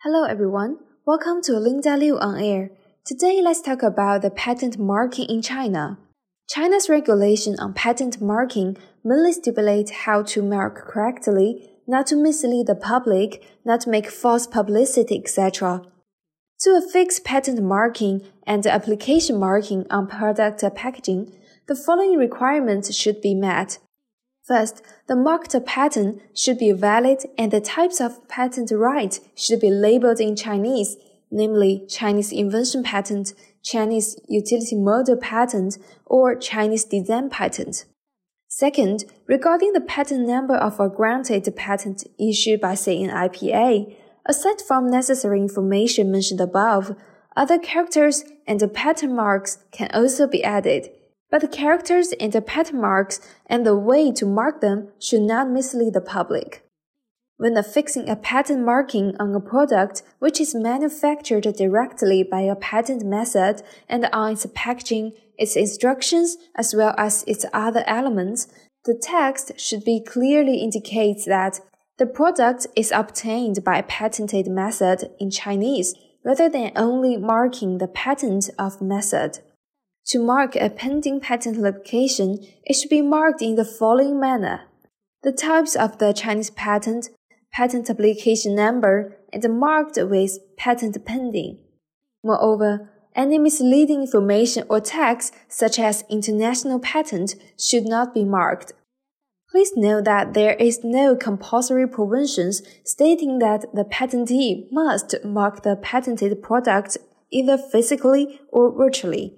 Hello everyone, welcome to Linda Liu on air. Today let's talk about the patent marking in China. China's regulation on patent marking mainly stipulate how to mark correctly, not to mislead the public, not to make false publicity, etc. To affix patent marking and application marking on product packaging, the following requirements should be met. First, the marked patent should be valid and the types of patent right should be labeled in Chinese, namely Chinese invention patent, Chinese utility model patent, or Chinese design patent. Second, regarding the patent number of a granted patent issued by CNIPA, aside from necessary information mentioned above, other characters and the patent marks can also be added but the characters and the patent marks and the way to mark them should not mislead the public. When affixing a patent marking on a product which is manufactured directly by a patent method and on its packaging, its instructions, as well as its other elements, the text should be clearly indicate that the product is obtained by a patented method in Chinese rather than only marking the patent of method. To mark a pending patent application, it should be marked in the following manner. The types of the Chinese patent, patent application number, and marked with patent pending. Moreover, any misleading information or text such as international patent should not be marked. Please note that there is no compulsory provisions stating that the patentee must mark the patented product either physically or virtually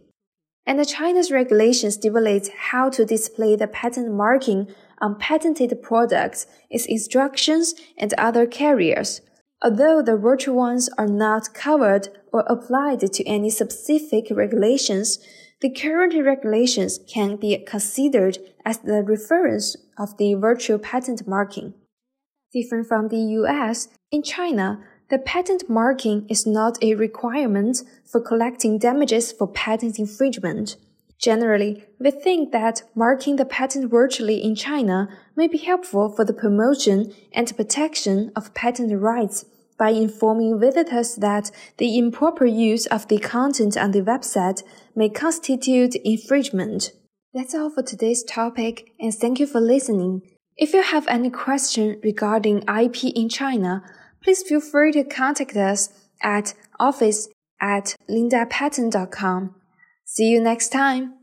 and China's regulation stipulates how to display the patent marking on patented products, its instructions, and other carriers. Although the virtual ones are not covered or applied to any specific regulations, the current regulations can be considered as the reference of the virtual patent marking. Different from the US, in China, the patent marking is not a requirement for collecting damages for patent infringement. Generally, we think that marking the patent virtually in China may be helpful for the promotion and protection of patent rights by informing visitors that the improper use of the content on the website may constitute infringement. That's all for today's topic, and thank you for listening. If you have any question regarding IP in China, please feel free to contact us at office at lindapatent.com. See you next time.